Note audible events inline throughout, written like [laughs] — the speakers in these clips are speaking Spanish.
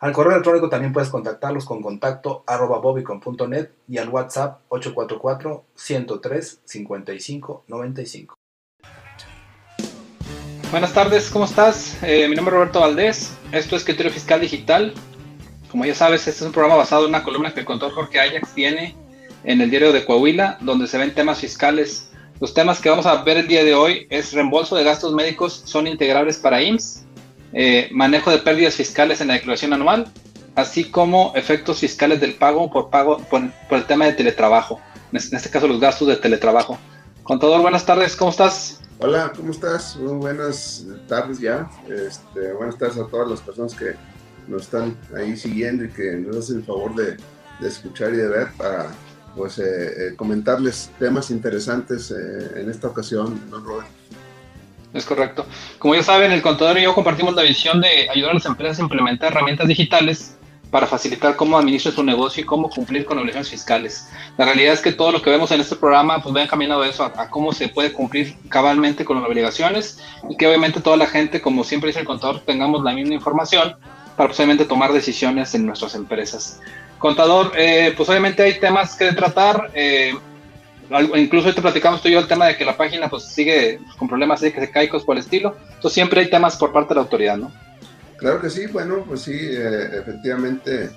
Al correo electrónico también puedes contactarlos con contacto arroba bobicon.net y al WhatsApp 844-103-5595. Buenas tardes, ¿cómo estás? Eh, mi nombre es Roberto Valdés, esto es Criterio Fiscal Digital. Como ya sabes, este es un programa basado en una columna que el contador Jorge Ajax tiene en el diario de Coahuila, donde se ven temas fiscales. Los temas que vamos a ver el día de hoy es reembolso de gastos médicos son integrables para IMSS, eh, manejo de pérdidas fiscales en la declaración anual, así como efectos fiscales del pago por pago por, el tema de teletrabajo, en este caso los gastos de teletrabajo. Contador, buenas tardes, ¿cómo estás? Hola, ¿cómo estás? Muy buenas tardes ya. Este, buenas tardes a todas las personas que nos están ahí siguiendo y que nos hacen el favor de, escuchar y de ver para pues eh, eh, comentarles temas interesantes en esta ocasión, don Robert. Es correcto. Como ya saben, el contador y yo compartimos la visión de ayudar a las empresas a implementar herramientas digitales para facilitar cómo administrar su negocio y cómo cumplir con obligaciones fiscales. La realidad es que todo lo que vemos en este programa pues va encaminado a eso, a, cómo se puede cumplir cabalmente con las obligaciones y que obviamente toda la gente, como siempre dice el contador, tengamos la misma información para posiblemente tomar decisiones en nuestras empresas. Contador, eh, pues obviamente hay temas que tratar. Eh, incluso te platicamos tú y yo el tema de que la página pues sigue con problemas de que se cae cosas por el estilo. Entonces siempre hay temas por parte de la autoridad, ¿no? Claro que sí, bueno, pues sí, eh, efectivamente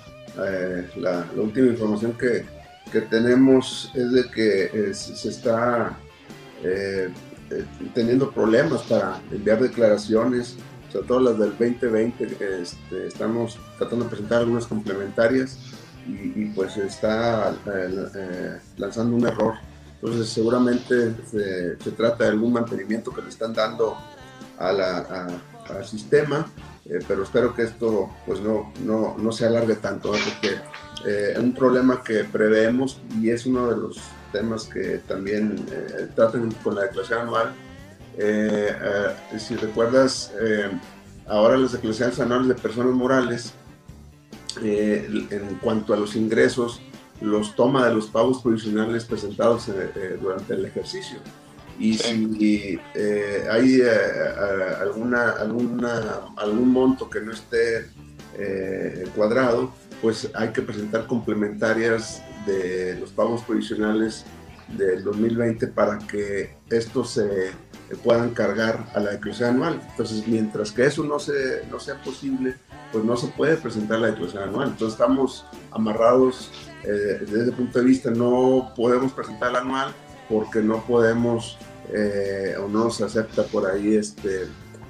eh, la, última información que, que, tenemos es de que eh, se está teniendo problemas para enviar declaraciones, sobre todo las del 2020, este, estamos tratando de presentar algunas complementarias y, y pues está lanzando un error entonces seguramente se, trata de algún mantenimiento que le están dando al sistema, eh, pero espero que esto pues no, no, no se alargue tanto, porque eh, es un problema que preveemos y es uno de los temas que también eh, tratan con la declaración anual. si recuerdas, ahora las declaraciones anuales de personas morales, en cuanto a los ingresos, los toma de los pagos provisionales presentados eh, eh, durante el ejercicio. Y si eh, hay alguna, alguna, algún monto que no esté cuadrado, pues hay que presentar complementarias de los pagos provisionales del 2020 para que estos se puedan cargar a la declaración anual. Entonces, mientras que eso no, se, no sea posible, pues no se puede presentar la declaración anual. Entonces, estamos amarrados eh, desde ese punto de vista no podemos presentar el anual porque no podemos eh, o no se acepta por ahí este,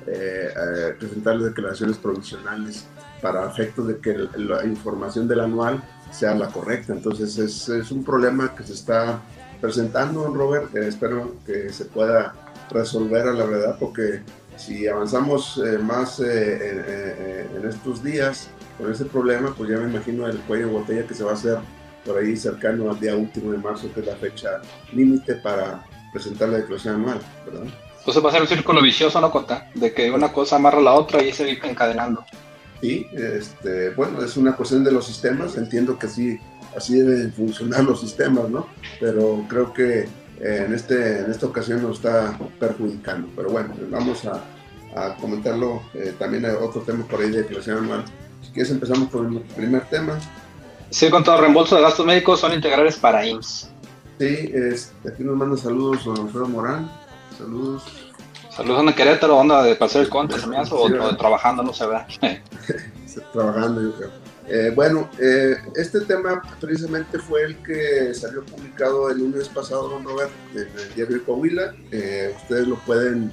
eh, presentar las declaraciones provisionales para efectos de que la información del anual sea la correcta. Entonces es, es un problema que se está presentando, Robert, espero que se pueda resolver a la verdad porque si avanzamos más en estos días con ese problema, pues ya me imagino el cuello de botella que se va a hacer por ahí cercano al día último de marzo, que es la fecha límite para presentar la declaración anual, ¿verdad? Entonces va a ser un círculo vicioso, ¿no, Cota? De que una cosa amarra a la otra y se va encadenando. Sí, este, bueno, es una cuestión de los sistemas, entiendo que así, así deben funcionar los sistemas, ¿no? Pero creo que eh, en, este, en esta ocasión nos está perjudicando. Pero bueno, vamos a, a comentarlo. Eh, también hay otro tema por ahí de declaración anual. Si quieres empezamos por el primer tema, Sí, con todo reembolso de gastos médicos son integrales para IMSS. Sí, este, aquí nos manda saludos don Alfredo Morán. Saludos. Saludos a Querétaro, onda de pasar el conte, se me hace, o, trabajando, no se ve. [laughs] trabajando, yo creo. Eh, bueno, eh, este tema precisamente fue el que salió publicado el lunes pasado, don Robert, en el diario de Coahuila. Eh, ustedes lo pueden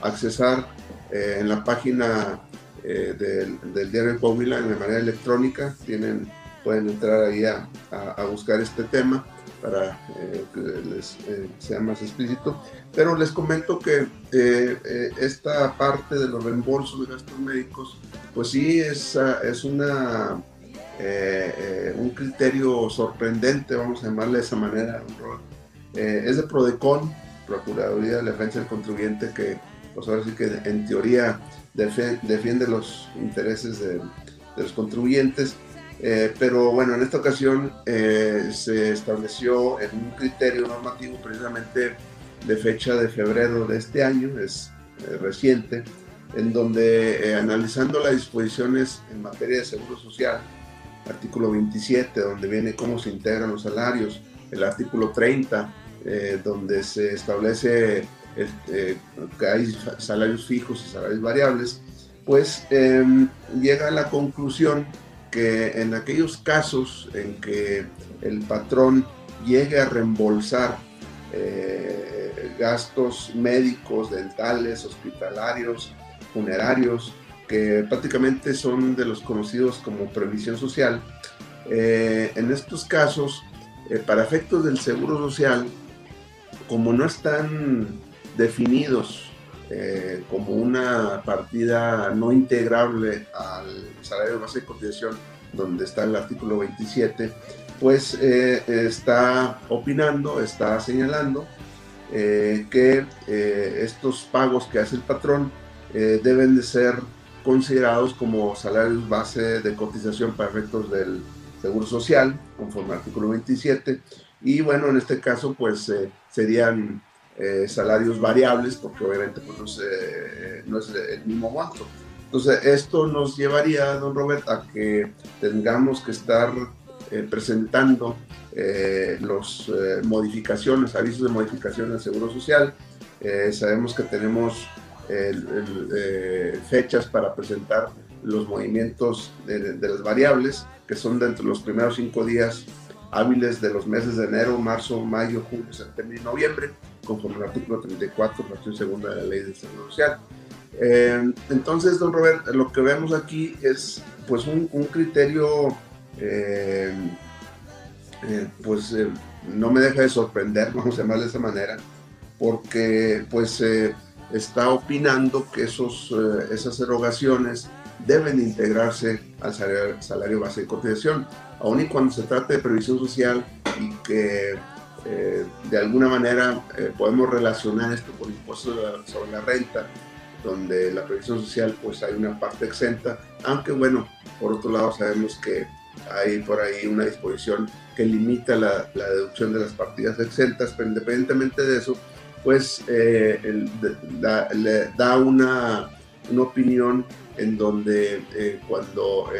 accesar en la página del, del, diario de Coahuila de manera electrónica. Tienen pueden entrar ahí a, buscar este tema para eh, que les eh, sea más explícito. Pero les comento que eh, esta parte de los reembolsos de gastos médicos, pues sí, es, es una un criterio sorprendente, vamos a llamarle de esa manera, es de PRODECON, Procuraduría de Defensa del Contribuyente, que pues ahora sí que en teoría defiende los intereses de, los contribuyentes, eh, pero bueno, en esta ocasión eh, se estableció en un criterio normativo precisamente de fecha de febrero de este año, es eh, reciente, en donde analizando las disposiciones en materia de seguro social, artículo 27, donde viene cómo se integran los salarios, el artículo 30, donde se establece este, que hay salarios fijos y salarios variables, pues em, llega a la conclusión que en aquellos casos en que el patrón llegue a reembolsar eh, gastos médicos, dentales, hospitalarios, funerarios, que prácticamente son de los conocidos como previsión social, eh, en estos casos, eh, para efectos del seguro social, como no están definidos eh, como una partida no integrable al salario base de cotización, donde está el artículo 27, pues eh, está opinando, está señalando eh, que estos pagos que hace el patrón deben de ser considerados como salarios base de cotización para efectos del Seguro Social, conforme al artículo 27, y bueno, en este caso pues serían eh, salarios variables, porque obviamente pues, no, es, el mismo monto. Entonces, esto nos llevaría, don Robert, a que tengamos que estar eh, presentando eh, las modificaciones, avisos de modificación del Seguro Social. sabemos que tenemos fechas para presentar los movimientos de, las variables, que son dentro de los primeros cinco días hábiles de los meses de enero, marzo, mayo, junio, septiembre y noviembre conforme al artículo 34, fracción segunda de la ley del Seguro Social. Eh, entonces, don Robert, lo que vemos aquí es pues un, criterio, eh, eh, pues no me deja de sorprender, [laughs] vamos a llamarle de esa manera, porque pues está opinando que esos, esas erogaciones deben integrarse al salario, salario base de cotización, aun y cuando se trate de previsión social y que eh, de alguna manera eh, podemos relacionar esto con impuestos sobre la renta, donde la previsión social pues hay una parte exenta, aunque bueno, por otro lado sabemos que hay por ahí una disposición que limita la, deducción de las partidas exentas, pero independientemente de eso, pues eh, le da una, una, opinión en donde cuando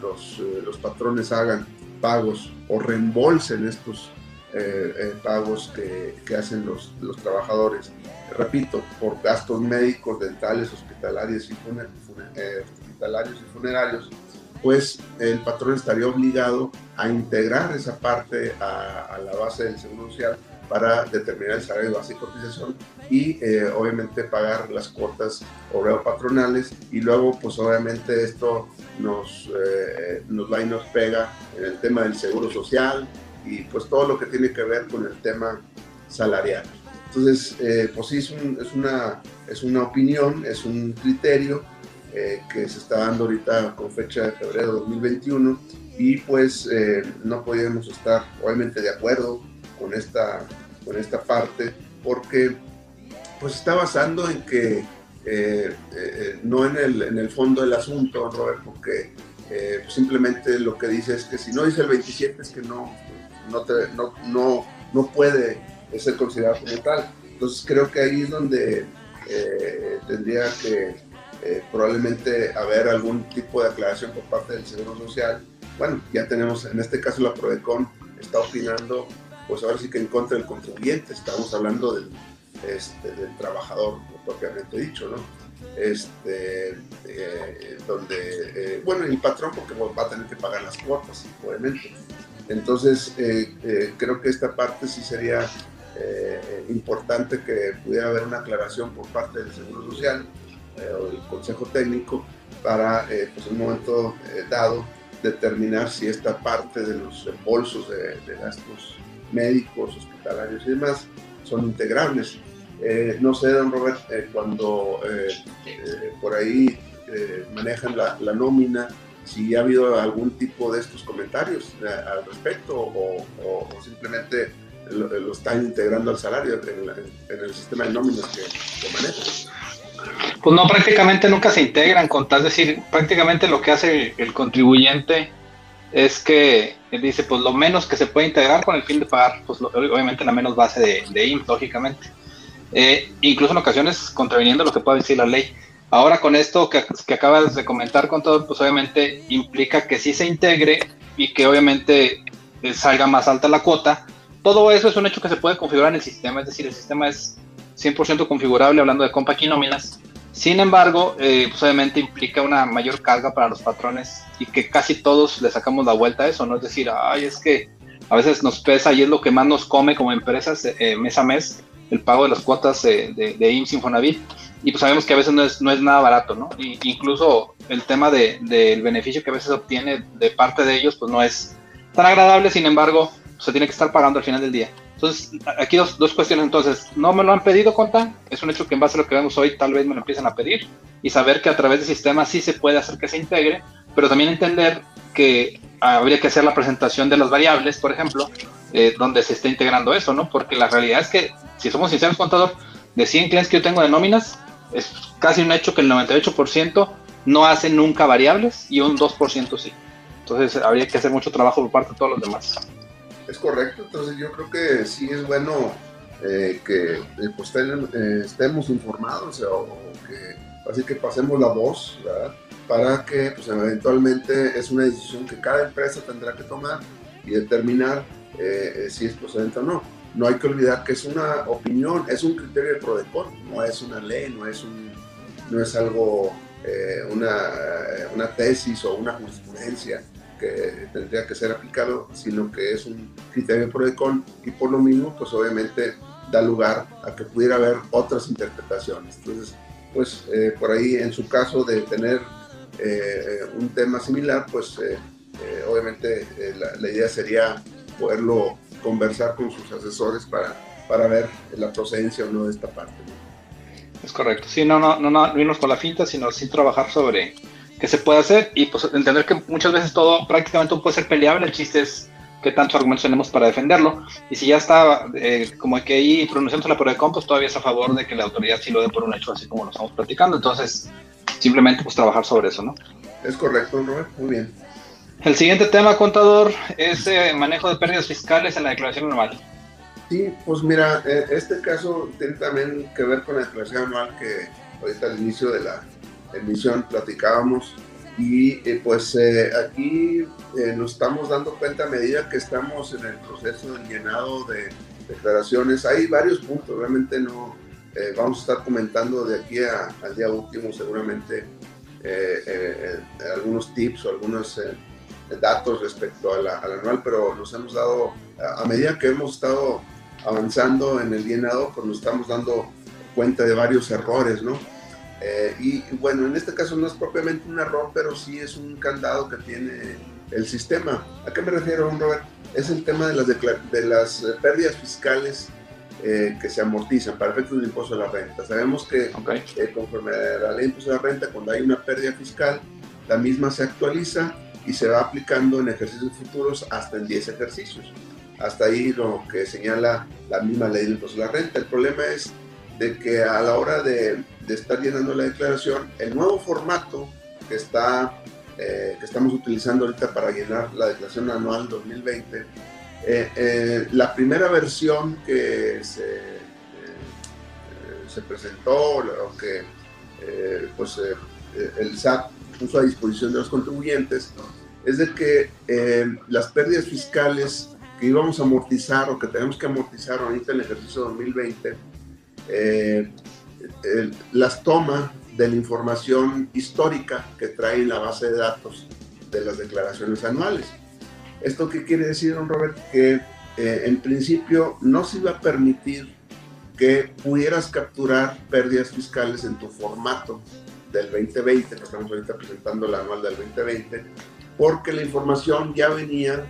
los, los patrones hagan pagos o reembolsen estos eh, eh, pagos que, que, hacen los, los trabajadores. Repito, por gastos médicos, dentales, eh, hospitalarios y funerarios, pues el patrón estaría obligado a integrar esa parte a, la base del Seguro Social para determinar el salario base y cotización y obviamente pagar las cuotas obrero patronales y luego pues obviamente esto nos, nos va y nos pega en el tema del seguro social, y pues todo lo que tiene que ver con el tema salarial. Entonces, eh, pues sí, es, es, una, es una opinión, es un criterio eh, que se está dando ahorita con fecha de febrero de 2021 y pues eh, no podíamos estar obviamente de acuerdo con esta, con esta parte porque pues está basando en que no en el, en el fondo del asunto, Robert, porque simplemente lo que dice es que si no dice el 27 es que no, no, no, no, no puede ser considerado como tal. Entonces creo que ahí es donde eh, tendría que eh, probablemente haber algún tipo de aclaración por parte del Seguro Social. Bueno, ya tenemos, en este caso la PRODECON está opinando, pues ahora sí que en contra del contribuyente, estamos hablando del, este, del trabajador propiamente dicho, ¿no? Este, eh, donde, bueno, el patrón porque va a tener que pagar las cuotas, obviamente. Entonces, eh, eh, creo que esta parte sí sería eh, importante que pudiera haber una aclaración por parte del Seguro Social o del Consejo Técnico para, pues, en un momento dado, determinar si esta parte de los bolsos de, gastos médicos, hospitalarios y demás son integrables. no sé, don Robert, cuando por ahí manejan la, la nómina si ha habido algún tipo de estos comentarios eh, al respecto o, simplemente lo, están integrando al salario en, el sistema de nóminas que, que manejan. Pues no, prácticamente nunca se integran, con tal decir, prácticamente lo que hace el, contribuyente es que dice, pues lo menos que se puede integrar con el fin de pagar, pues obviamente la menos base de, de lógicamente. Eh, incluso en ocasiones contraviniendo lo que pueda decir la ley. Ahora con esto que, que, acabas de comentar con todo, pues obviamente implica que sí se integre y que obviamente eh, salga más alta la cuota. Todo eso es un hecho que se puede configurar en el sistema, es decir, el sistema es 100% configurable hablando de compa y nóminas. Sin embargo, eh, pues obviamente implica una mayor carga para los patrones y que casi todos le sacamos la vuelta a eso, ¿no? Es decir, ay, es que a veces nos pesa y es lo que más nos come como empresas eh, mes a mes, el pago de las cuotas de, de IMSS Infonavit. Y pues sabemos que a veces no es, no es nada barato, ¿no? Y, incluso el tema del de, beneficio que a veces obtiene de parte de ellos, pues no es tan agradable, sin embargo, se tiene que estar pagando al final del día. Entonces, aquí dos, dos cuestiones. Entonces, no me lo han pedido, Conta. Es un hecho que en base a lo que vemos hoy, tal vez me lo empiezan a pedir. Y saber que a través del sistema sí se puede hacer que se integre, pero también entender que habría que hacer la presentación de las variables, por ejemplo, eh, donde se esté integrando eso, ¿no? Porque la realidad es que, si somos sinceros, contador, de 100 clientes que yo tengo de nóminas, es casi un hecho que el 98% no hace nunca variables y un 2% sí. Entonces, habría que hacer mucho trabajo por parte de todos los demás. Es correcto, entonces yo creo que sí es bueno eh, que eh, pues, eh, estemos informados o, que así que pasemos la voz, ¿verdad? Para que pues, eventualmente es una decisión que cada empresa tendrá que tomar y determinar si es procedente o no. No hay que olvidar que es una opinión, es un criterio de PRODECON, no es una ley, no es, un, no es algo, una, una tesis o una jurisprudencia que tendría que ser aplicado, sino que es un criterio pro con y por lo mismo, pues obviamente da lugar a que pudiera haber otras interpretaciones. Entonces, pues eh, por ahí en su caso de tener eh, un tema similar, pues eh, obviamente la, la, idea sería poderlo conversar con sus asesores para, para ver la procedencia o no de esta parte. Es correcto. Sí, no, no, no, no irnos con la finta, sino sin trabajar sobre que se puede hacer y pues entender que muchas veces todo prácticamente puede ser peleable, el chiste es qué tantos argumentos tenemos para defenderlo y si ya está eh, como que ahí pronunciándose la prueba de compos todavía es a favor de que la autoridad sí lo dé por un hecho así como lo estamos platicando, entonces simplemente pues trabajar sobre eso, ¿no? Es correcto, Robert, muy bien. El siguiente tema, contador, es eh, manejo de pérdidas fiscales en la declaración anual. Sí, pues mira, eh, este caso tiene también que ver con la declaración anual que ahorita al inicio de la emisión platicábamos y eh, pues eh, aquí eh, nos estamos dando cuenta a medida que estamos en el proceso de llenado de declaraciones. Hay varios puntos, realmente no vamos a estar comentando de aquí al día último seguramente algunos tips o algunos datos respecto a la, al anual, pero nos hemos dado, a medida que hemos estado avanzando en el llenado, pues nos estamos dando cuenta de varios errores, ¿no? Eh, y bueno, en este caso no es propiamente un error, pero sí es un candado que tiene el sistema. ¿A qué me refiero, Robert? Es el tema de las, de las eh, pérdidas fiscales eh, que se amortizan para efectos del impuesto a la renta. Sabemos que conforme a la ley de impuesto a la renta, cuando hay una pérdida fiscal, la misma se actualiza y se va aplicando en ejercicios futuros hasta en 10 ejercicios. Hasta ahí lo que señala la misma ley del impuesto a la renta. El problema es de que a la hora de, estar llenando la declaración, el nuevo formato que, está, eh, que estamos utilizando ahorita para llenar la declaración anual 2020, eh, eh, la primera versión que se, se presentó, o que pues, el SAT puso a disposición de los contribuyentes, es de que las pérdidas fiscales que íbamos a amortizar o que tenemos que amortizar ahorita en el ejercicio 2020, eh, las toma de la información histórica que trae la base de datos de las declaraciones anuales. ¿Esto qué quiere decir, don Robert? Que eh, en principio no se iba a permitir que pudieras capturar pérdidas fiscales en tu formato del 2020, que estamos ahorita presentando la anual del 2020, porque la información ya venía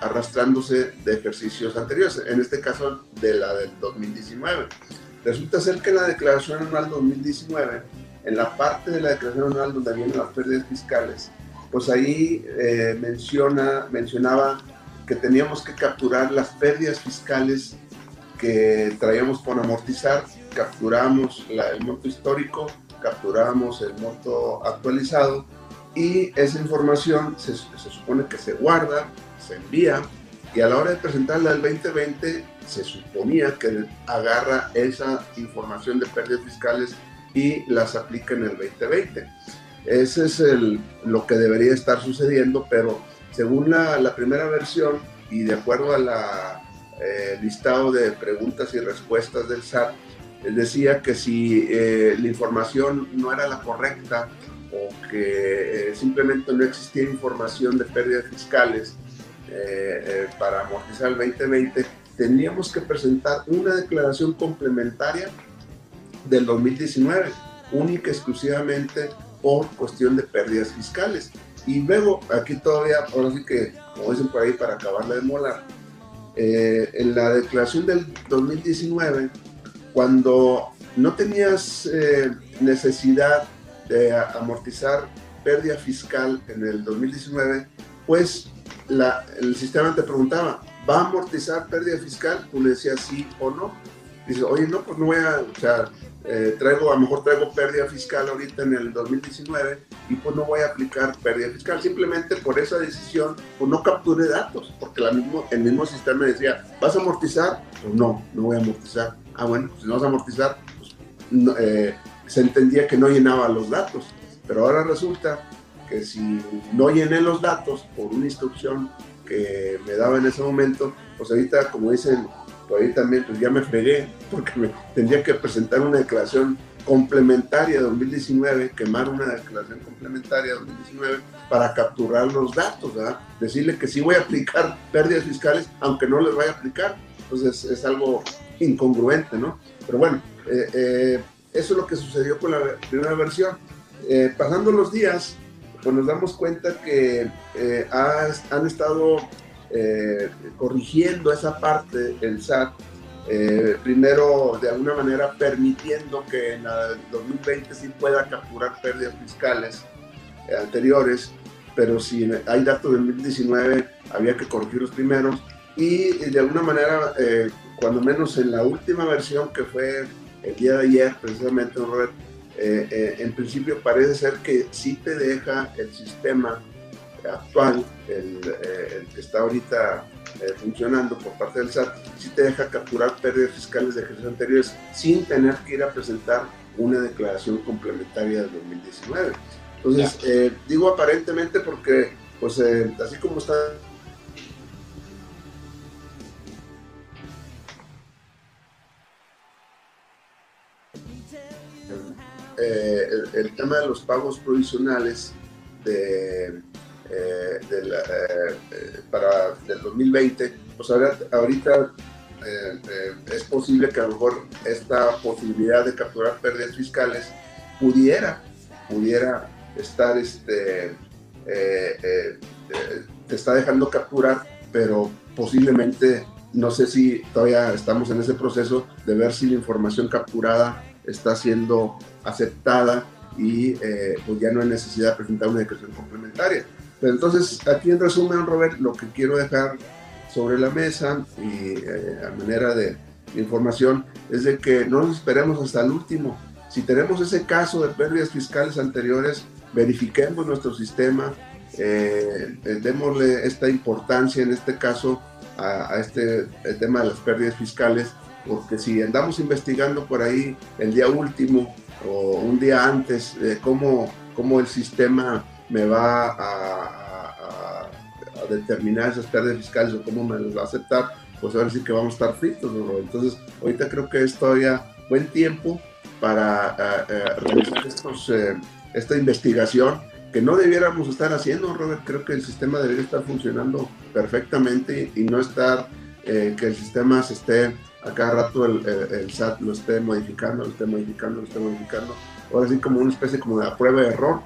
arrastrándose de ejercicios anteriores, en este caso de la del 2019. Resulta ser que en la declaración anual 2019, en la parte de la declaración anual donde vienen las pérdidas fiscales, pues ahí eh, menciona, mencionaba que teníamos que capturar las pérdidas fiscales que traíamos por amortizar, capturamos el monto histórico, capturamos el monto actualizado y esa información se, se, supone que se guarda, se envía y a la hora de presentarla al 2020 se suponía que agarra esa información de pérdidas fiscales y las aplica en el 2020. Ese es el, lo que debería estar sucediendo, pero según la, primera versión y de acuerdo al eh, listado de preguntas y respuestas del SAT, decía que si eh, la información no era la correcta o que eh, simplemente no existía información de pérdidas fiscales para amortizar el 2020, teníamos que presentar una declaración complementaria del 2019, única exclusivamente por cuestión de pérdidas fiscales. Y luego, aquí todavía, ahora sí que, como dicen por ahí, para acabarla de molar, eh, en la declaración del 2019, cuando no tenías eh, necesidad de amortizar pérdida fiscal en el 2019, pues la, el sistema te preguntaba, ¿va a amortizar pérdida fiscal? Tú le decías sí o no. Dice, oye, no, pues no voy a, o sea, eh, traigo, a lo mejor traigo pérdida fiscal ahorita en el 2019 y pues no voy a aplicar pérdida fiscal. Simplemente por esa decisión, pues no capturé datos, porque la mismo, el mismo sistema decía, ¿vas a amortizar? Pues no, no voy a amortizar. Ah, bueno, si no vas a amortizar, pues, eh, se entendía que no llenaba los datos. Pero ahora resulta que si no llené los datos por una instrucción que me daba en ese momento, pues ahorita, como dicen ahí también pues ya me fregué porque me tendría que presentar una declaración complementaria de 2019, quemar una declaración complementaria de 2019 para capturar los datos, ¿verdad? Decirle que sí voy a aplicar pérdidas fiscales, aunque no les vaya a aplicar. Entonces es algo incongruente, ¿no? Pero bueno, eh, eh, eso es lo que sucedió con la primera versión. Eh, pasando los días, pues nos damos cuenta que han estado eh, corrigiendo esa parte el SAT, eh, primero de alguna manera permitiendo que en el 2020 sí pueda capturar pérdidas fiscales eh, anteriores, pero si hay datos del 2019 había que corregir los primeros y de alguna manera, cuando menos en la última versión que fue el día de ayer, precisamente, en principio parece ser que sí te deja el sistema actual, eh, el, que está ahorita eh, funcionando por parte del SAT, sí te deja capturar pérdidas fiscales de ejercicios anteriores sin tener que ir a presentar una declaración complementaria del 2019. Entonces, eh, digo aparentemente porque, pues, así como está el, tema de los pagos provisionales de eh, eh, eh, para del 2020, pues ahorita es posible que a lo mejor esta posibilidad de capturar pérdidas fiscales pudiera, pudiera estar, este, te está dejando capturar, pero posiblemente, no sé si todavía estamos en ese proceso de ver si la información capturada está siendo aceptada y pues ya no hay necesidad de presentar una declaración complementaria entonces, aquí en resumen, Robert, lo que quiero dejar sobre la mesa y eh, a manera de información es de que no nos esperemos hasta el último. Si tenemos ese caso de pérdidas fiscales anteriores, verifiquemos nuestro sistema, eh, eh démosle esta importancia en este caso a, este tema de las pérdidas fiscales, porque si andamos investigando por ahí el día último o un día antes de cómo, cómo el sistema me va a, determinar esas pérdidas fiscales o cómo me las va a aceptar, pues ahora sí que vamos a estar fritos. Entonces, ahorita creo que es todavía buen tiempo para eh, eh, realizar eh, esta investigación que no debiéramos estar haciendo, Robert. Creo que el sistema debería estar funcionando perfectamente y no estar que el sistema se esté a cada rato el, el, SAT lo esté modificando, lo esté modificando, lo esté modificando. Ahora sí como una especie como de prueba de error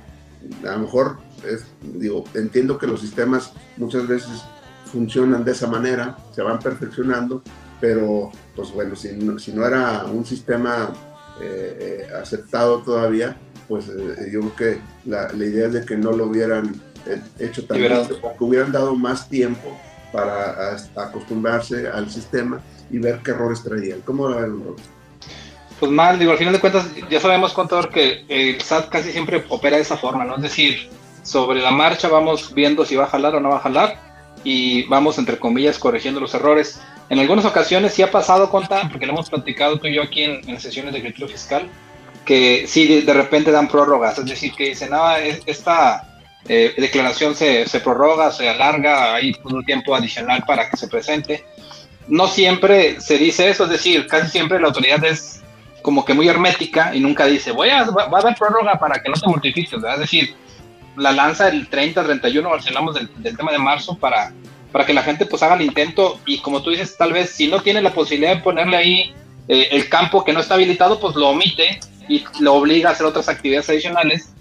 a lo mejor, es, digo, entiendo que los sistemas muchas veces funcionan de esa manera, se van perfeccionando, pero pues bueno, si no, si no era un sistema eh, eh, aceptado todavía, pues eh, yo creo que la, la, idea es de que no lo hubieran hecho también que hubieran dado más tiempo para acostumbrarse al sistema y ver qué errores traían. ¿Cómo lo ven, Pues mal, digo, al final de cuentas ya sabemos, contador, que el SAT casi siempre opera de esa forma, ¿no? Es decir, sobre la marcha vamos viendo si va a jalar o no va a jalar y vamos, entre comillas, corrigiendo los errores. En algunas ocasiones sí ha pasado, conta, porque lo hemos platicado tú y yo aquí en, sesiones de criterio fiscal, que sí de, repente dan prórrogas, es decir, que dicen, no, esta eh, declaración se, se, prorroga, se alarga, hay un tiempo adicional para que se presente. No siempre se dice eso, es decir, casi siempre la autoridad es como que muy hermética y nunca dice, voy a, va, haber prórroga para que no te mortifiques, es decir, la lanza el 30, 31, hablamos del, del tema de marzo para, para que la gente pues haga el intento y como tú dices, tal vez si no tiene la posibilidad de ponerle ahí eh, el campo que no está habilitado, pues lo omite y lo obliga a hacer otras actividades adicionales,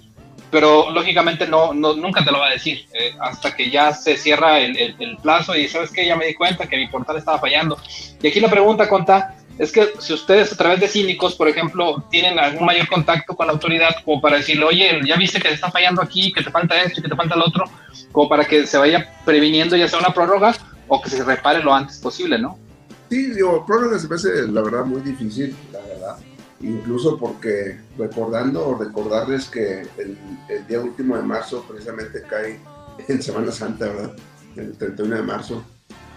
pero lógicamente no, no nunca te lo va a decir eh, hasta que ya se cierra el, el, plazo y sabes que ya me di cuenta que mi portal estaba fallando. Y aquí la pregunta, Conta, es que si ustedes a través de cínicos, por ejemplo, tienen algún mayor contacto con la autoridad como para decirle, oye, ya viste que te está fallando aquí, que te falta esto que te falta lo otro, como para que se vaya previniendo ya sea una prórroga o que se repare lo antes posible, ¿no? Sí, digo, prórroga se me hace la verdad muy difícil, la verdad. Incluso porque recordando o recordarles que el, día último de marzo precisamente cae [laughs] en Semana Santa, ¿verdad? El 31 de marzo.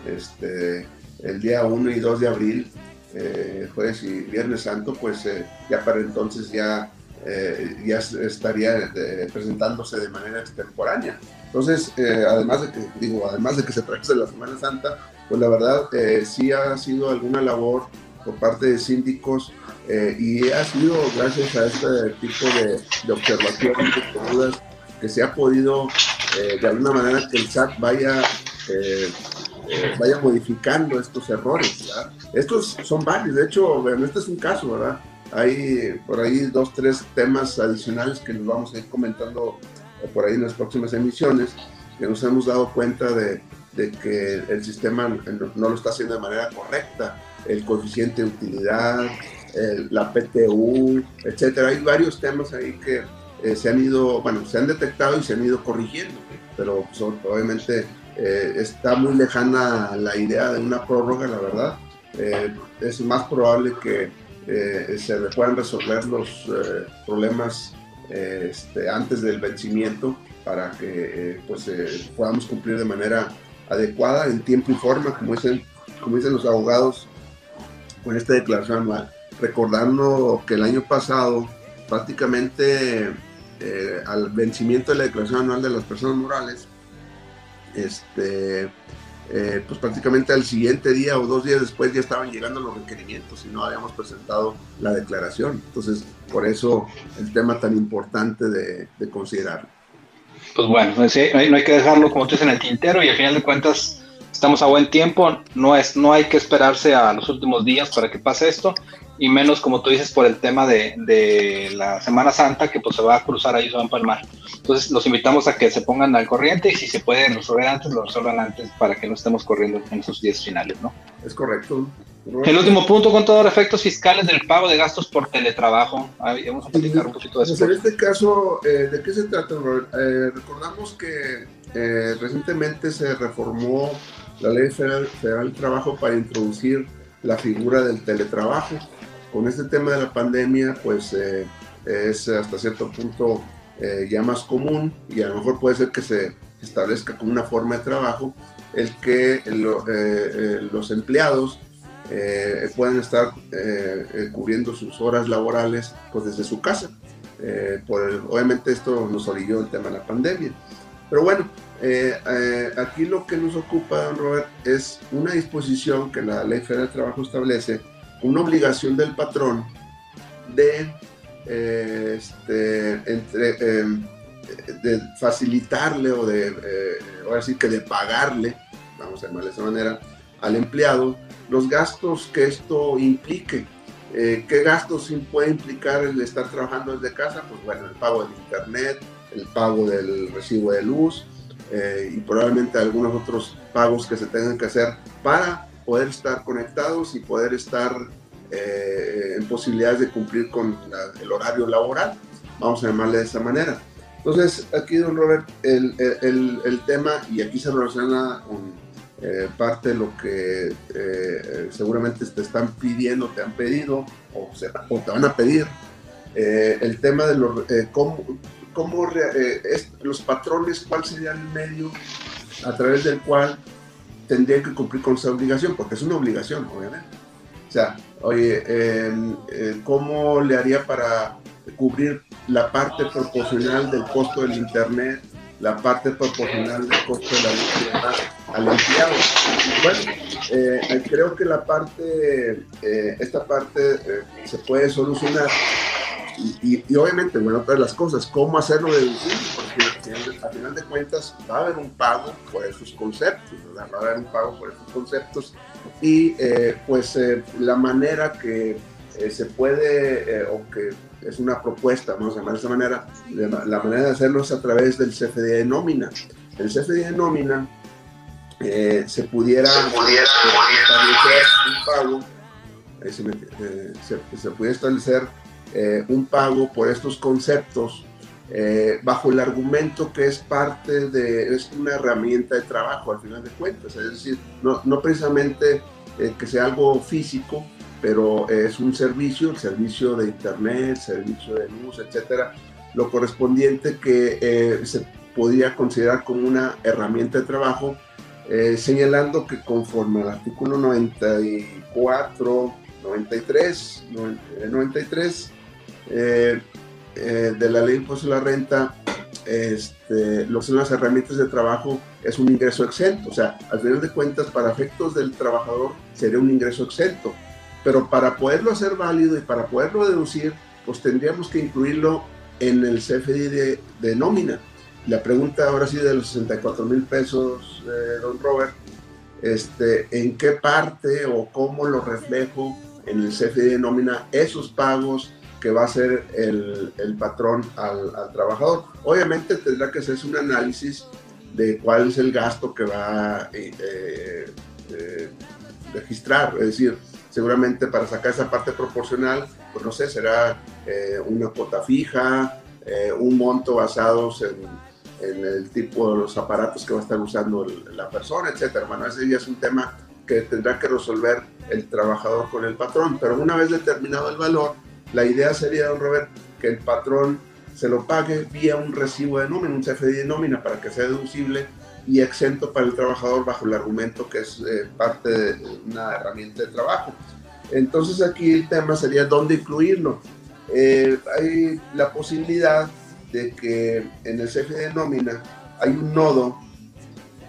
Este, el día 1 y 2 de abril eh, jueves y viernes santo, pues eh, ya para entonces ya, eh, ya estaría eh, presentándose de manera extemporánea. Entonces, además de que, digo, además de que se trate la Semana Santa, pues la verdad sí ha sido alguna labor por parte de síndicos y ha sido gracias a este tipo de, observaciones, de dudas, que se ha podido de alguna manera que el SAT vaya vaya modificando estos errores. Estos son varios, de hecho, este es un caso, ¿verdad? Hay por ahí dos, tres temas adicionales que nos vamos a ir comentando eh, por ahí en las próximas emisiones, que nos hemos dado cuenta de que el sistema no lo está haciendo de manera correcta, el coeficiente de utilidad, la PTU, etcétera. Hay varios temas ahí que eh, se han ido, bueno, se han detectado y se han ido corrigiendo, pero son, obviamente eh, está muy lejana la idea de una prórroga, la verdad. Eh, es más probable que eh, se puedan resolver los problemas este, antes del vencimiento para que pues, podamos cumplir de manera adecuada, en tiempo y forma, como dicen, como dicen los abogados, con esta declaración anual. Recordando que el año pasado prácticamente al vencimiento de la declaración anual de las personas morales, este, eh, pues prácticamente al siguiente día o dos días después ya estaban llegando los requerimientos y no habíamos presentado la declaración. Entonces, por eso el tema tan importante de, de considerar. Pues bueno, pues no hay que dejarlo como tú en el tintero y al final de cuentas estamos a buen tiempo, no, es, no hay que esperarse a los últimos días para que pase esto y menos como tú dices por el tema de, de, la Semana Santa que pues se va a cruzar ahí, se va a empalmar. Entonces los invitamos a que se pongan al corriente y si se puede resolver antes, lo resuelvan antes para que no estemos corriendo en esos días finales, ¿no? Es correcto. El último punto con todos los efectos fiscales del pago de gastos por teletrabajo. Ahí vamos a platicar un poquito de eso. Pues en este caso, eh, ¿de qué se trata, eh, recordamos que eh, recientemente se reformó la Ley Federal, Federal del Trabajo para introducir la figura del teletrabajo con este tema de la pandemia, pues eh, es hasta cierto punto eh, ya más común y a lo mejor puede ser que se establezca como una forma de trabajo el que eh, los empleados puedan estar cubriendo sus horas laborales pues desde su casa. por obviamente esto nos orilló el tema de la pandemia. Pero bueno, aquí lo que nos ocupa, don Robert, es una disposición que la Ley Federal del Trabajo establece una obligación del patrón de, eh, este, em, facilitarle o de, eh, ahora sí que de pagarle, vamos a llamarle de esa manera, al empleado los gastos que esto implique. Eh, ¿Qué gastos puede implicar el estar trabajando desde casa? Pues bueno, el pago del internet, el pago del recibo de luz y probablemente algunos otros pagos que se tengan que hacer para poder estar conectados y poder estar eh, en posibilidades de cumplir con el horario laboral, vamos a llamarle de esa manera. Entonces, aquí, don Robert, el, el, el tema, y aquí se relaciona con eh, parte de lo que eh, seguramente te están pidiendo, te han pedido o, o te van a pedir, eh, el tema de los, cómo, cómo los patrones, cuál sería el medio a través del cual tendrían que cumplir con esa obligación, porque es una obligación, obviamente. O sea, oye, em, ¿cómo le haría para cubrir la parte proporcional del costo del Internet, la parte proporcional del costo de la electricidad al empleado? Bueno, eh, creo que la parte, eh, esta parte eh, se puede solucionar y, obviamente, bueno, todas las cosas, cómo hacerlo deducible, porque al final, de, cuentas va a haber un pago por esos conceptos, ¿verdad? va a haber un pago por esos conceptos y pues la manera que se puede o que es una propuesta, vamos a llamar de esa manera, la manera de hacerlo es a través del CFD de nómina. El CFD de nómina eh, se pudiera, establecer un pago, eh, se, pudiera establecer eh, un pago por estos conceptos bajo el argumento que es parte de, es una herramienta de trabajo al final de cuentas, es decir, no, no precisamente que sea algo físico, pero es un servicio, el servicio de internet, servicio de luz, etcétera, lo correspondiente que eh, se podría considerar como una herramienta de trabajo, eh, señalando que conforme al artículo 94, 93, 93 de la ley de impuesto a la renta, este, lo que son las herramientas de trabajo es un ingreso exento. O sea, al final de cuentas, para efectos del trabajador, sería un ingreso exento pero para poderlo hacer válido y para poderlo deducir, pues tendríamos que incluirlo en el CFDI de, nómina. La pregunta ahora sí de los 64 mil pesos, eh, don Robert, este, ¿en qué parte o cómo lo reflejo en el CFDI de nómina esos pagos que va a hacer el, el patrón al, al, trabajador? Obviamente tendrá que hacerse un análisis de cuál es el gasto que va a eh, eh, registrar, es decir, seguramente para sacar esa parte proporcional, pues no sé, será eh, una cuota fija, eh, un monto basado en, el tipo de los aparatos que va a estar usando la persona, etcétera. Bueno, ese ya es un tema que tendrá que resolver el trabajador con el patrón, pero una vez determinado el valor, la idea sería, don Robert, que el patrón se lo pague vía un recibo de nómina, un CFDI de nómina, para que sea deducible y exento para el trabajador bajo el argumento que es eh, parte de una herramienta de trabajo. Entonces aquí el tema sería dónde incluirlo. Eh, hay la posibilidad de que en el CFD nómina hay un nodo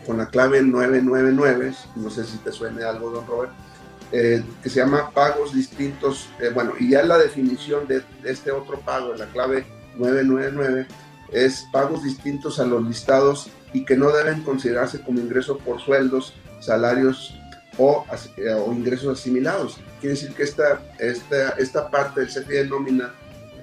con la clave 999, no sé si te suene algo, don Robert, eh, que se llama pagos distintos, bueno, y ya la definición de, de este otro pago, la clave 999, es pagos distintos a los listados y que no deben considerarse como ingreso por sueldos, salarios o, eh, o ingresos asimilados. Quiere decir que esta, esta, esta parte del CFI de nómina,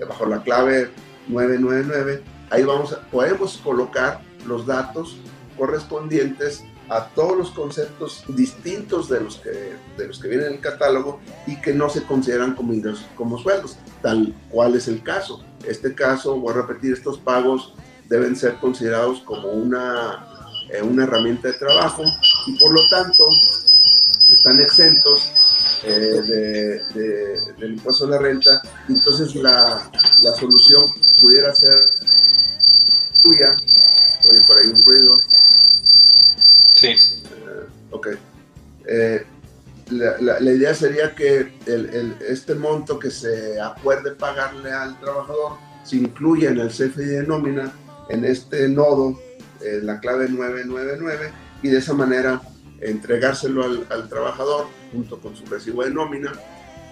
bajo la clave 999, ahí vamos a, podemos colocar los datos correspondientes a todos los conceptos distintos de los que, de los que vienen en el catálogo y que no se consideran como ingresos, como sueldos, tal cual es el caso. Este caso, voy a repetir, estos pagos deben ser considerados como una, eh, una herramienta de trabajo y por lo tanto están exentos eh, de, del impuesto a la renta. Entonces la, la solución pudiera ser tuya. Oye, por ahí un ruido. Sí. Eh, ok. La, la, la, idea sería que el, el, este monto que se acuerde pagarle al trabajador se incluya en el CFI de nómina en este nodo, en la clave 999, y de esa manera entregárselo al, trabajador junto con su recibo de nómina,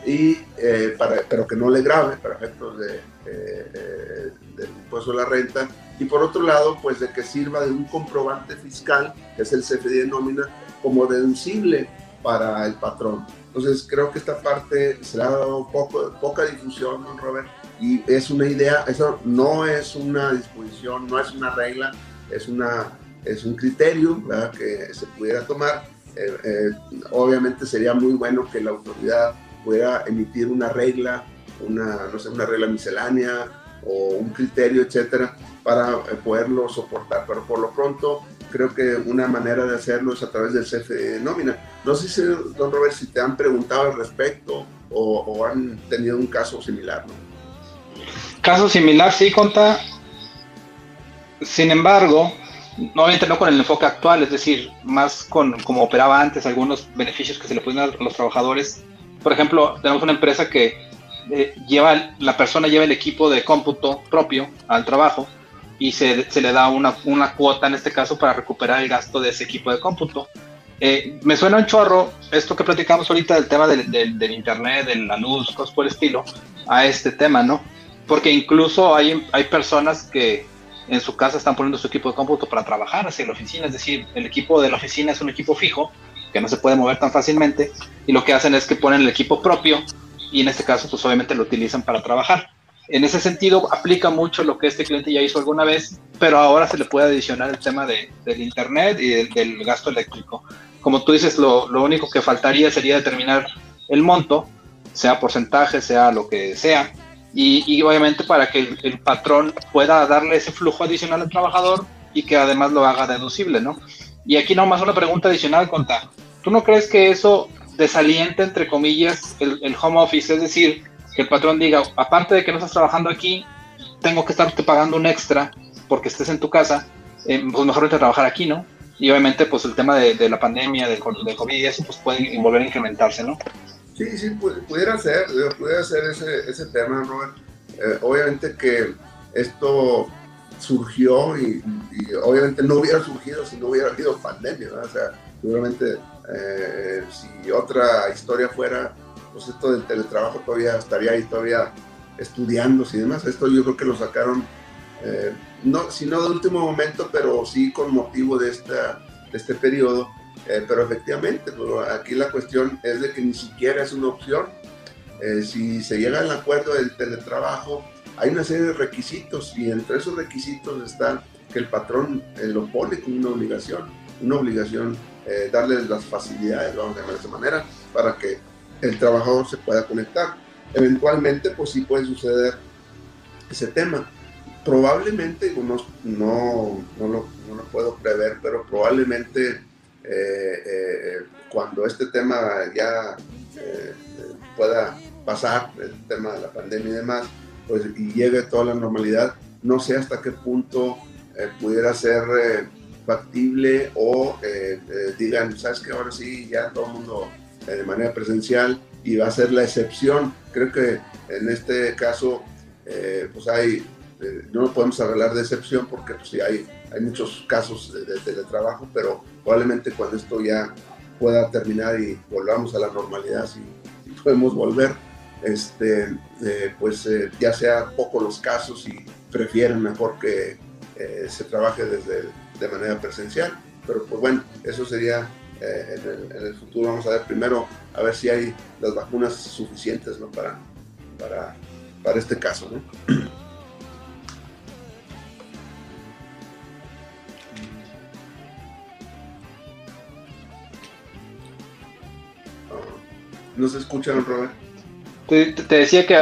y, eh, para, pero que no le grabe para efectos de, eh, del impuesto a la renta, y por otro lado, pues de que sirva de un comprobante fiscal, que es el CFD de nómina, como deducible para el patrón. Entonces creo que esta parte se le ha dado poco, poca difusión, Robert, y es una idea, eso no es una disposición, no es una regla, es, una, es un criterio ¿verdad? que se pudiera tomar. Eh, eh, obviamente sería muy bueno que la autoridad pudiera emitir una regla, una, no sé, una regla miscelánea o un criterio, etcétera, para eh, poderlo soportar. Pero por lo pronto, creo que una manera de hacerlo es a través del CFE de nómina. No sé si, don Robert, si te han preguntado al respecto o, han tenido un caso similar. ¿no? Caso similar, sí, conta. Sin embargo, obviamente no con el enfoque actual, es decir, más con como operaba antes, algunos beneficios que se le dar a los trabajadores. Por ejemplo, tenemos una empresa que eh, lleva, la persona lleva el equipo de cómputo propio al trabajo y se, se le da una, una, cuota en este caso para recuperar el gasto de ese equipo de cómputo. Eh, me suena un chorro esto que platicamos ahorita del tema del, del, internet, de la luz, cosas por el estilo, a este tema, ¿no? Porque incluso hay, hay personas que en su casa están poniendo su equipo de cómputo para trabajar hacia la oficina, es decir, el equipo de la oficina es un equipo fijo que no se puede mover tan fácilmente y lo que hacen es que ponen el equipo propio y en este caso pues obviamente lo utilizan para trabajar. En ese sentido aplica mucho lo que este cliente ya hizo alguna vez, pero ahora se le puede adicionar el tema de, del internet y del, gasto eléctrico. Como tú dices, lo, lo, único que faltaría sería determinar el monto, sea porcentaje, sea lo que sea, y, y obviamente para que el, el, patrón pueda darle ese flujo adicional al trabajador y que además lo haga deducible, ¿no? Y aquí nomás una pregunta adicional, Conta. ¿Tú no crees que eso desalienta, entre comillas, el, home office, es decir, que el patrón diga, aparte de que no estás trabajando aquí, tengo que estarte pagando un extra porque estés en tu casa, eh, pues mejor vete a trabajar aquí, ¿no? Y obviamente, pues el tema de, la pandemia, del, COVID y eso, pues puede volver a incrementarse, ¿no? Sí, sí, pudiera ser, pudiera ser ese, ese tema, Robert. Eh, obviamente que esto surgió y, obviamente no hubiera surgido si no hubiera habido pandemia, ¿no? O sea, seguramente eh, si otra historia fuera, pues esto del teletrabajo todavía estaría ahí todavía estudiando y demás. Esto yo creo que lo sacaron, eh, no, si no de último momento, pero sí con motivo de, esta, de este periodo. Eh, pero efectivamente, pues, aquí la cuestión es de que ni siquiera es una opción. si se llega al acuerdo del teletrabajo, hay una serie de requisitos y entre esos requisitos está que el patrón lo pone como una obligación, una obligación eh, darles las facilidades, vamos a llamar de esa manera, para que el trabajador se pueda conectar. Eventualmente, pues sí puede suceder ese tema. Probablemente, no, no, no, lo, no lo puedo prever, pero probablemente eh, eh, cuando este tema ya pueda pasar, el tema de la pandemia y demás, pues y llegue toda la normalidad, no sé hasta qué punto pudiera ser factible o eh, eh, digan, sabes que ahora sí, ya todo el mundo eh, de manera presencial y va a ser la excepción. Creo que en este caso, pues hay, no podemos hablar de excepción porque pues sí hay, hay muchos casos de, teletrabajo, pero probablemente cuando esto ya pueda terminar y volvamos a la normalidad, si, podemos volver, este, pues ya sea poco los casos y prefieren mejor que se trabaje desde de manera presencial. Pero pues bueno, eso sería eh, en, el, futuro. Vamos a ver primero a ver si hay las vacunas suficientes ¿no? para, para, para este caso. ¿no? [clears throat] ¿No se escuchan, Robert? Te, te decía que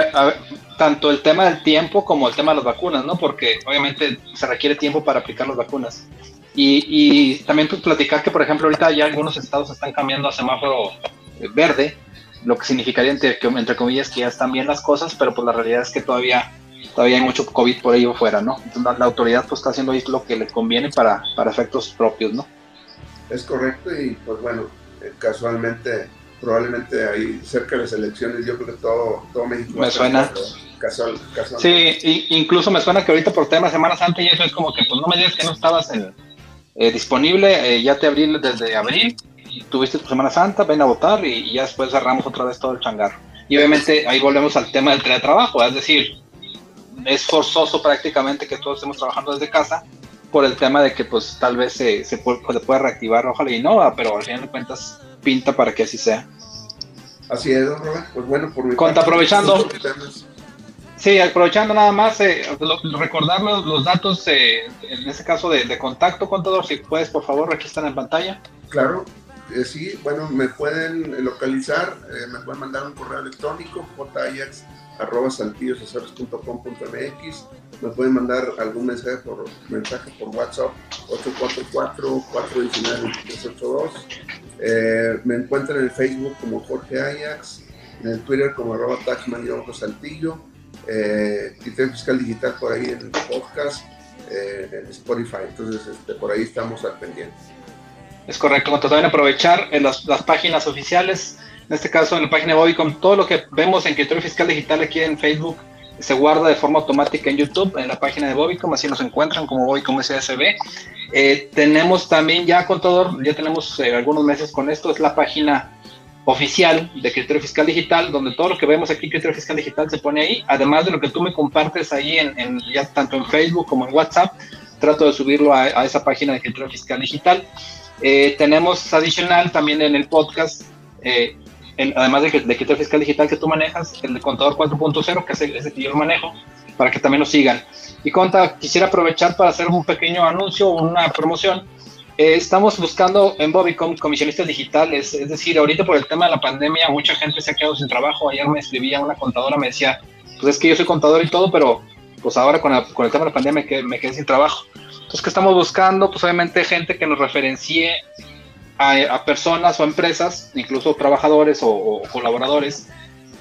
tanto el tema del tiempo como el tema de las vacunas, ¿no? Porque obviamente se requiere tiempo para aplicar las vacunas. Y, y también pues, platicar que, por ejemplo, ahorita ya algunos estados están cambiando a semáforo verde, lo que significaría, entre, entre comillas, que ya están bien las cosas, pero pues la realidad es que todavía todavía hay mucho COVID por ahí afuera, ¿no? Entonces la, autoridad pues está haciendo ahí lo que le conviene para, para efectos propios, ¿no? Es correcto y pues bueno, eh, casualmente probablemente ahí cerca de las elecciones, yo creo que todo, todo México... Me suena. Casual, sí, incluso me suena que ahorita por tema Semana Santa y eso es como que, pues no me digas que no estabas en, eh, disponible, eh, ya te abrí desde abril, y tuviste tu Semana Santa, ven a votar y, ya después cerramos otra vez todo el changarro. Y obviamente ahí volvemos al tema del teletrabajo, es decir, es forzoso prácticamente que todos estemos trabajando desde casa por el tema de que pues tal vez se, se, puede, se puede reactivar, ojalá y no, pero al final de cuentas pinta para que así sea. Así es, Robert. Pues bueno, por mi parte, aprovechando. Sí, aprovechando nada más, eh, recordar los, datos, eh, en este caso de, de, contacto, contador, si puedes, por favor, aquí están en pantalla. Claro, eh, sí, bueno, me pueden localizar, me pueden mandar un correo electrónico, arroba saltillosasesores.com.mx. Me pueden mandar algún mensaje por, mensaje por WhatsApp 844-419-2382. Eh, me encuentran en Facebook como Jorge Ajax, en el Twitter como arroba taxman Eh, Fiscal Digital por ahí en el podcast, eh, en Spotify. Entonces, este, por ahí estamos al pendiente. Es correcto, también aprovechar en las, las, páginas oficiales, en este caso en la página de Bobicom, todo lo que vemos en Criterio Fiscal Digital aquí en Facebook se guarda de forma automática en YouTube, en la página de Bobicom, así nos encuentran como Bobicom SSB. Eh, tenemos también ya con todo, ya tenemos eh, algunos meses con esto, es la página oficial de Criterio Fiscal Digital, donde todo lo que vemos aquí, Criterio Fiscal Digital, se pone ahí, además de lo que tú me compartes ahí, en, ya tanto en Facebook como en WhatsApp, trato de subirlo a, a esa página de Criterio Fiscal Digital. Eh, tenemos adicional también en el podcast, eh, además de, de Criterio Fiscal Digital que tú manejas, el de Contador 4.0, que es el, que yo manejo, para que también lo sigan. Y Conta, quisiera aprovechar para hacer un pequeño anuncio, una promoción. Eh, estamos buscando en Bobicom comisionistas digitales, es decir, ahorita por el tema de la pandemia mucha gente se ha quedado sin trabajo. Ayer me escribía una contadora, me decía, pues es que yo soy contador y todo, pero pues ahora con, con el tema de la pandemia me me quedé sin trabajo. Entonces, ¿qué estamos buscando? Pues obviamente gente que nos referencie a, personas o empresas, incluso trabajadores o, colaboradores,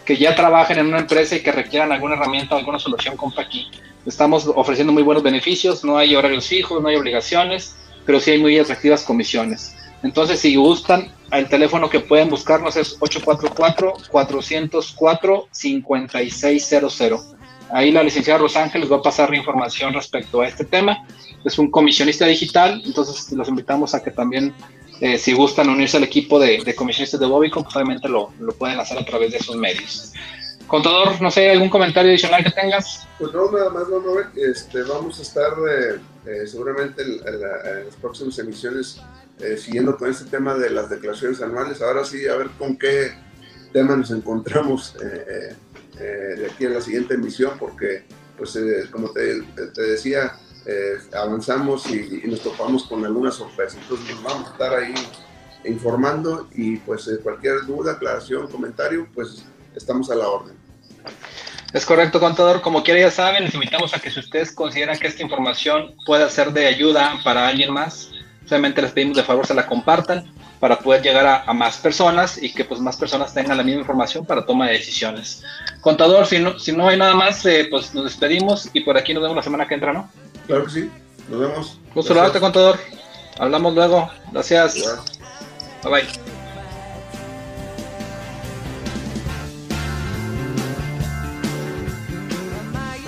que ya trabajen en una empresa y que requieran alguna herramienta o alguna solución compra aquí. Estamos ofreciendo muy buenos beneficios, no hay horarios fijos, no hay obligaciones, pero sí hay muy atractivas comisiones. Entonces, si gustan, el teléfono que pueden buscarnos es 844-404-5600. Ahí la licenciada Rosángel les va a pasar información respecto a este tema es un comisionista digital, entonces los invitamos a que también, eh, si gustan unirse al equipo de, comisionistas de Bobicom, pues obviamente lo, lo, pueden hacer a través de esos medios. Contador, no sé, ¿algún comentario adicional que tengas? Pues no, nada más, no, Robert, este, vamos a estar eh, eh, seguramente en, las próximas emisiones siguiendo con este tema de las declaraciones anuales. Ahora sí, a ver con qué tema nos encontramos de aquí en la siguiente emisión, porque, pues, como te, te decía, eh, avanzamos y, nos topamos con alguna sorpresa. Entonces nos vamos a estar ahí informando y pues eh, cualquier duda, aclaración, comentario, pues estamos a la orden. Es correcto, contador. Como quiera ya saben, les invitamos a que si ustedes consideran que esta información puede ser de ayuda para alguien más, solamente les pedimos de favor se la compartan para poder llegar a, más personas y que pues más personas tengan la misma información para toma de decisiones. Contador, si no, si no hay nada más, eh, pues nos despedimos y por aquí nos vemos la semana que entra, ¿no? Claro que sí. Nos vemos. Gusto saludarte, contador. Hablamos luego. Gracias. Bye bye.